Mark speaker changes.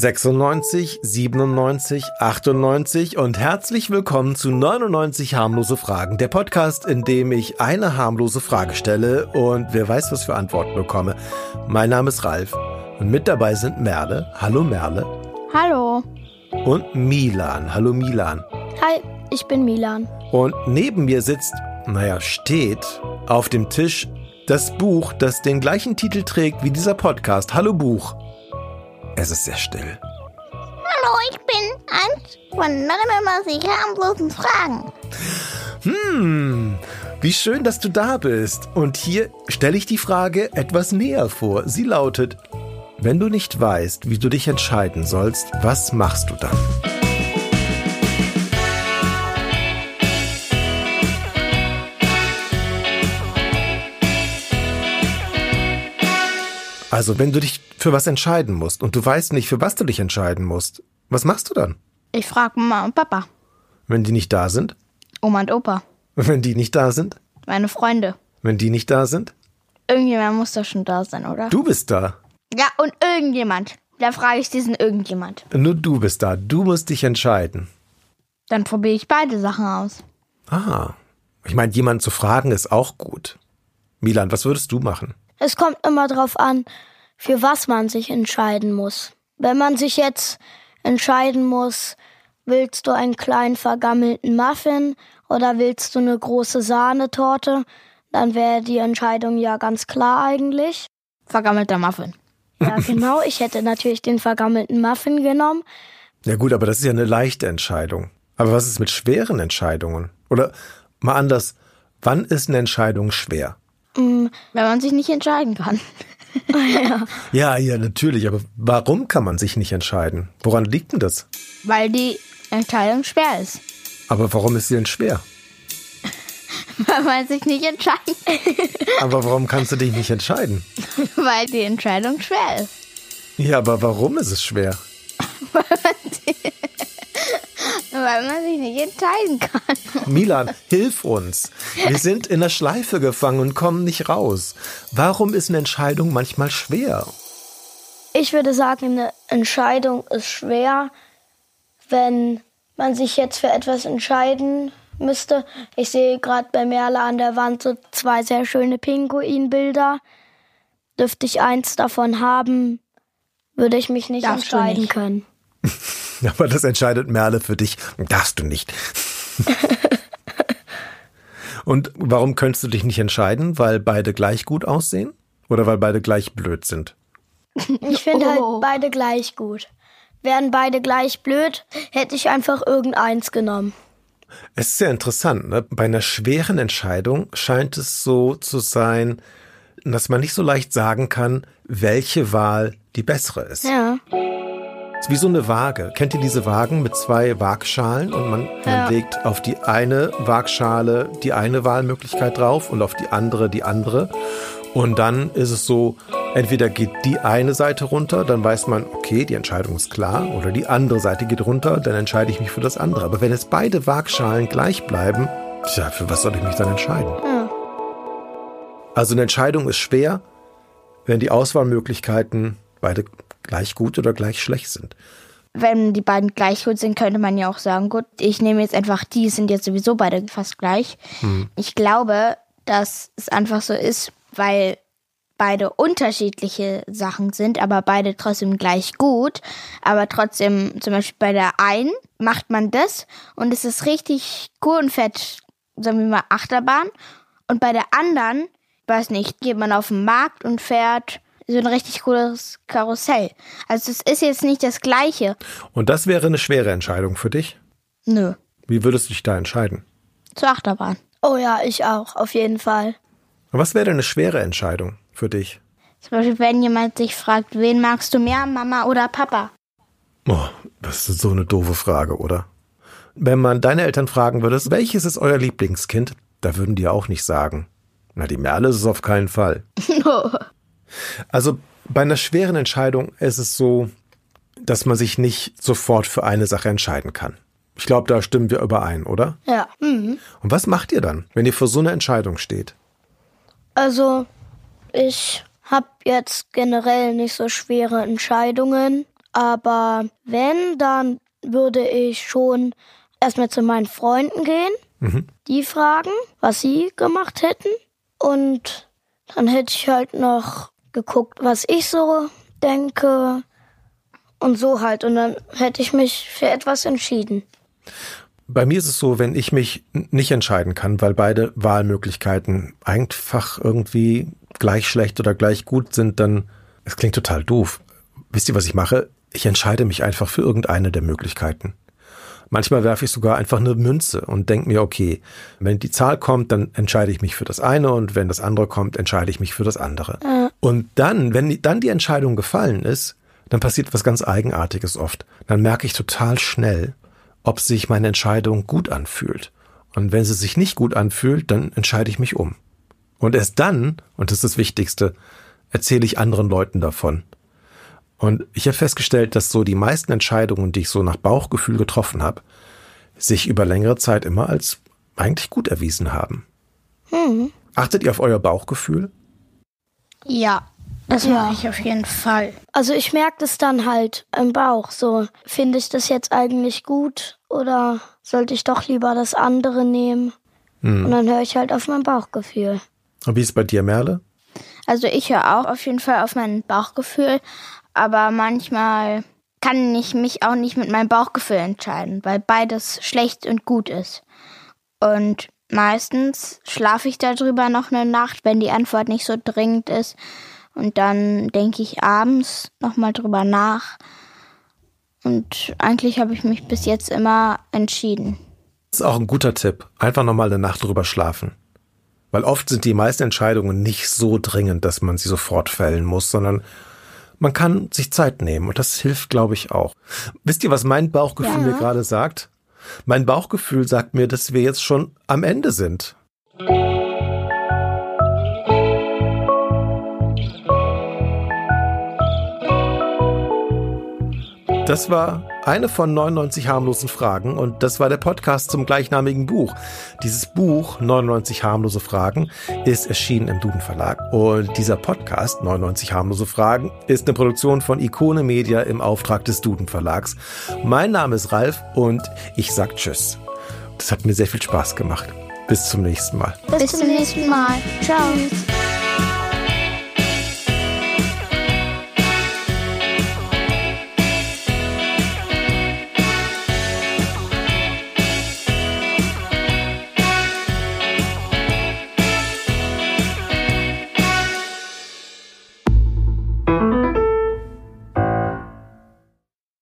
Speaker 1: 96, 97, 98 und herzlich willkommen zu 99 harmlose Fragen, der Podcast, in dem ich eine harmlose Frage stelle und wer weiß, was für Antworten bekomme. Mein Name ist Ralf und mit dabei sind Merle. Hallo Merle.
Speaker 2: Hallo.
Speaker 1: Und Milan. Hallo Milan.
Speaker 2: Hi, ich bin Milan.
Speaker 1: Und neben mir sitzt, naja, steht auf dem Tisch das Buch, das den gleichen Titel trägt wie dieser Podcast. Hallo Buch. Es ist sehr still.
Speaker 3: Hallo, ich bin eins von 99 harmlosen Fragen.
Speaker 1: Hm, wie schön, dass du da bist. Und hier stelle ich die Frage etwas näher vor. Sie lautet, wenn du nicht weißt, wie du dich entscheiden sollst, was machst du dann? Also, wenn du dich für was entscheiden musst und du weißt nicht, für was du dich entscheiden musst, was machst du dann?
Speaker 2: Ich frage Mama und Papa.
Speaker 1: Wenn die nicht da sind?
Speaker 2: Oma und Opa.
Speaker 1: Wenn die nicht da sind?
Speaker 2: Meine Freunde.
Speaker 1: Wenn die nicht da sind?
Speaker 2: Irgendjemand muss doch schon da sein, oder?
Speaker 1: Du bist da.
Speaker 2: Ja, und irgendjemand. Da frage ich diesen irgendjemand.
Speaker 1: Nur du bist da. Du musst dich entscheiden.
Speaker 2: Dann probiere ich beide Sachen aus.
Speaker 1: Ah. Ich meine, jemanden zu fragen ist auch gut. Milan, was würdest du machen?
Speaker 4: Es kommt immer drauf an, für was man sich entscheiden muss. Wenn man sich jetzt entscheiden muss, willst du einen kleinen vergammelten Muffin oder willst du eine große Sahnetorte, dann wäre die Entscheidung ja ganz klar eigentlich.
Speaker 2: Vergammelter Muffin.
Speaker 4: Ja, genau. Ich hätte natürlich den vergammelten Muffin genommen.
Speaker 1: Ja gut, aber das ist ja eine leichte Entscheidung. Aber was ist mit schweren Entscheidungen? Oder mal anders, wann ist eine Entscheidung schwer?
Speaker 2: Wenn man sich nicht entscheiden kann.
Speaker 4: ja.
Speaker 1: Ja, ja, natürlich. Aber warum kann man sich nicht entscheiden? Woran liegt denn das?
Speaker 2: Weil die Entscheidung schwer ist.
Speaker 1: Aber warum ist sie denn schwer?
Speaker 2: Weil man sich nicht entscheiden
Speaker 1: Aber warum kannst du dich nicht entscheiden?
Speaker 2: Weil die Entscheidung schwer ist.
Speaker 1: Ja, aber warum ist es schwer?
Speaker 2: Weil man sich nicht entscheiden kann.
Speaker 1: Milan, hilf uns. Wir sind in der Schleife gefangen und kommen nicht raus. Warum ist eine Entscheidung manchmal schwer?
Speaker 4: Ich würde sagen, eine Entscheidung ist schwer, wenn man sich jetzt für etwas entscheiden müsste. Ich sehe gerade bei Merle an der Wand so zwei sehr schöne Pinguinbilder. Dürfte ich eins davon haben, würde ich mich nicht
Speaker 2: Darfst
Speaker 4: entscheiden
Speaker 2: nicht.
Speaker 4: können.
Speaker 1: Aber das entscheidet Merle für dich. Darfst du nicht. Und warum könntest du dich nicht entscheiden? Weil beide gleich gut aussehen? Oder weil beide gleich blöd sind?
Speaker 4: Ich finde
Speaker 2: Oh.
Speaker 4: halt beide gleich gut. Wären beide gleich blöd, hätte ich einfach irgendeins genommen.
Speaker 1: Es ist sehr interessant. Ne? Bei einer schweren Entscheidung scheint es so zu sein, dass man nicht so leicht sagen kann, welche Wahl die bessere ist.
Speaker 4: Ja.
Speaker 1: Es ist wie so eine Waage. Kennt ihr diese Wagen mit zwei Waagschalen und man, man legt auf die eine Waagschale die eine Wahlmöglichkeit drauf und auf die andere die andere. Und dann ist es so, entweder geht die eine Seite runter, dann weiß man, okay, die Entscheidung ist klar, oder die andere Seite geht runter, dann entscheide ich mich für das andere. Aber wenn jetzt beide Waagschalen gleich bleiben, tja, für was soll ich mich dann entscheiden?
Speaker 4: Ja.
Speaker 1: Also eine Entscheidung ist schwer, wenn die Auswahlmöglichkeiten beide gleich gut oder gleich schlecht sind.
Speaker 2: Wenn die beiden gleich gut sind, könnte man ja auch sagen, gut, ich nehme jetzt einfach die, sind jetzt sowieso beide fast gleich. Ich glaube, dass es einfach so ist, weil beide unterschiedliche Sachen sind, aber beide trotzdem gleich gut. Aber trotzdem, zum Beispiel bei der einen macht man das und es ist richtig cool und fett, sagen wir mal Achterbahn. Und bei der anderen, weiß nicht, geht man auf den Markt und fährt so ein richtig cooles Karussell. Also es ist jetzt nicht das gleiche.
Speaker 1: Und das wäre eine schwere Entscheidung für dich.
Speaker 2: Nö.
Speaker 1: Wie würdest du dich da entscheiden?
Speaker 2: Zur Achterbahn.
Speaker 4: Oh ja, ich auch, auf jeden Fall.
Speaker 1: Und was wäre denn eine schwere Entscheidung für dich?
Speaker 2: Zum Beispiel, wenn jemand sich fragt, wen magst du mehr, Mama oder Papa?
Speaker 1: Oh, das ist so eine doofe Frage, oder? Wenn man deine Eltern fragen würde, welches ist euer Lieblingskind, da würden die auch nicht sagen. Na, die Merle ist es auf keinen Fall. Also bei einer schweren Entscheidung ist es so, dass man sich nicht sofort für eine Sache entscheiden kann. Ich glaube, da stimmen wir überein, oder?
Speaker 4: Ja. Mhm.
Speaker 1: Und was macht ihr dann, wenn ihr vor so einer Entscheidung steht?
Speaker 4: Also, ich habe jetzt generell nicht so schwere Entscheidungen. Aber wenn, dann würde ich schon erstmal zu meinen Freunden gehen, mhm. die fragen, was sie gemacht hätten. Und dann hätte ich halt noch geguckt, was ich so denke. Und so halt. Und dann hätte ich mich für etwas entschieden.
Speaker 1: Bei mir ist es so, wenn ich mich nicht entscheiden kann, weil beide Wahlmöglichkeiten einfach irgendwie gleich schlecht oder gleich gut sind, dann, es klingt total doof. Wisst ihr, was ich mache? Ich entscheide mich einfach für irgendeine der Möglichkeiten. Manchmal werfe ich sogar einfach eine Münze und denke mir, okay, wenn die Zahl kommt, dann entscheide ich mich für das eine und wenn das andere kommt, entscheide ich mich für das andere. Mhm. Und dann, wenn dann die Entscheidung gefallen ist, dann passiert was ganz Eigenartiges oft. Dann merke ich total schnell, ob sich meine Entscheidung gut anfühlt. Und wenn sie sich nicht gut anfühlt, dann entscheide ich mich um. Und erst dann, und das ist das Wichtigste, erzähle ich anderen Leuten davon. Und ich habe festgestellt, dass so die meisten Entscheidungen, die ich so nach Bauchgefühl getroffen habe, sich über längere Zeit immer als eigentlich gut erwiesen haben. Hm. Achtet ihr auf euer Bauchgefühl?
Speaker 2: Ja, das ja. mache ich auf jeden Fall.
Speaker 4: Also ich merke das dann halt im Bauch. So, finde ich das jetzt eigentlich gut oder sollte ich doch lieber das andere nehmen? Hm. Und dann höre ich halt auf mein Bauchgefühl.
Speaker 1: Und wie ist es bei dir, Merle?
Speaker 2: Also ich höre auch auf jeden Fall auf mein Bauchgefühl, aber manchmal kann ich mich auch nicht mit meinem Bauchgefühl entscheiden, weil beides schlecht und gut ist. Und meistens schlafe ich darüber noch eine Nacht, wenn die Antwort nicht so dringend ist und dann denke ich abends nochmal drüber nach. Und eigentlich habe ich mich bis jetzt immer entschieden.
Speaker 1: Das ist auch ein guter Tipp. Einfach nochmal eine Nacht drüber schlafen. Weil oft sind die meisten Entscheidungen nicht so dringend, dass man sie sofort fällen muss, sondern man kann sich Zeit nehmen und das hilft, glaube ich, auch. Wisst ihr, was mein Bauchgefühl ja. mir gerade sagt? Mein Bauchgefühl sagt mir, dass wir jetzt schon am Ende sind. Das war eine von 99 harmlosen Fragen und das war der Podcast zum gleichnamigen Buch. Dieses Buch 99 harmlose Fragen ist erschienen im Duden Verlag und dieser Podcast 99 harmlose Fragen ist eine Produktion von Ikone Media im Auftrag des Duden Verlags. Mein Name ist Ralf und ich sag Tschüss. Das hat mir sehr viel Spaß gemacht. Bis zum nächsten Mal.
Speaker 2: Bis zum nächsten Mal. Ciao.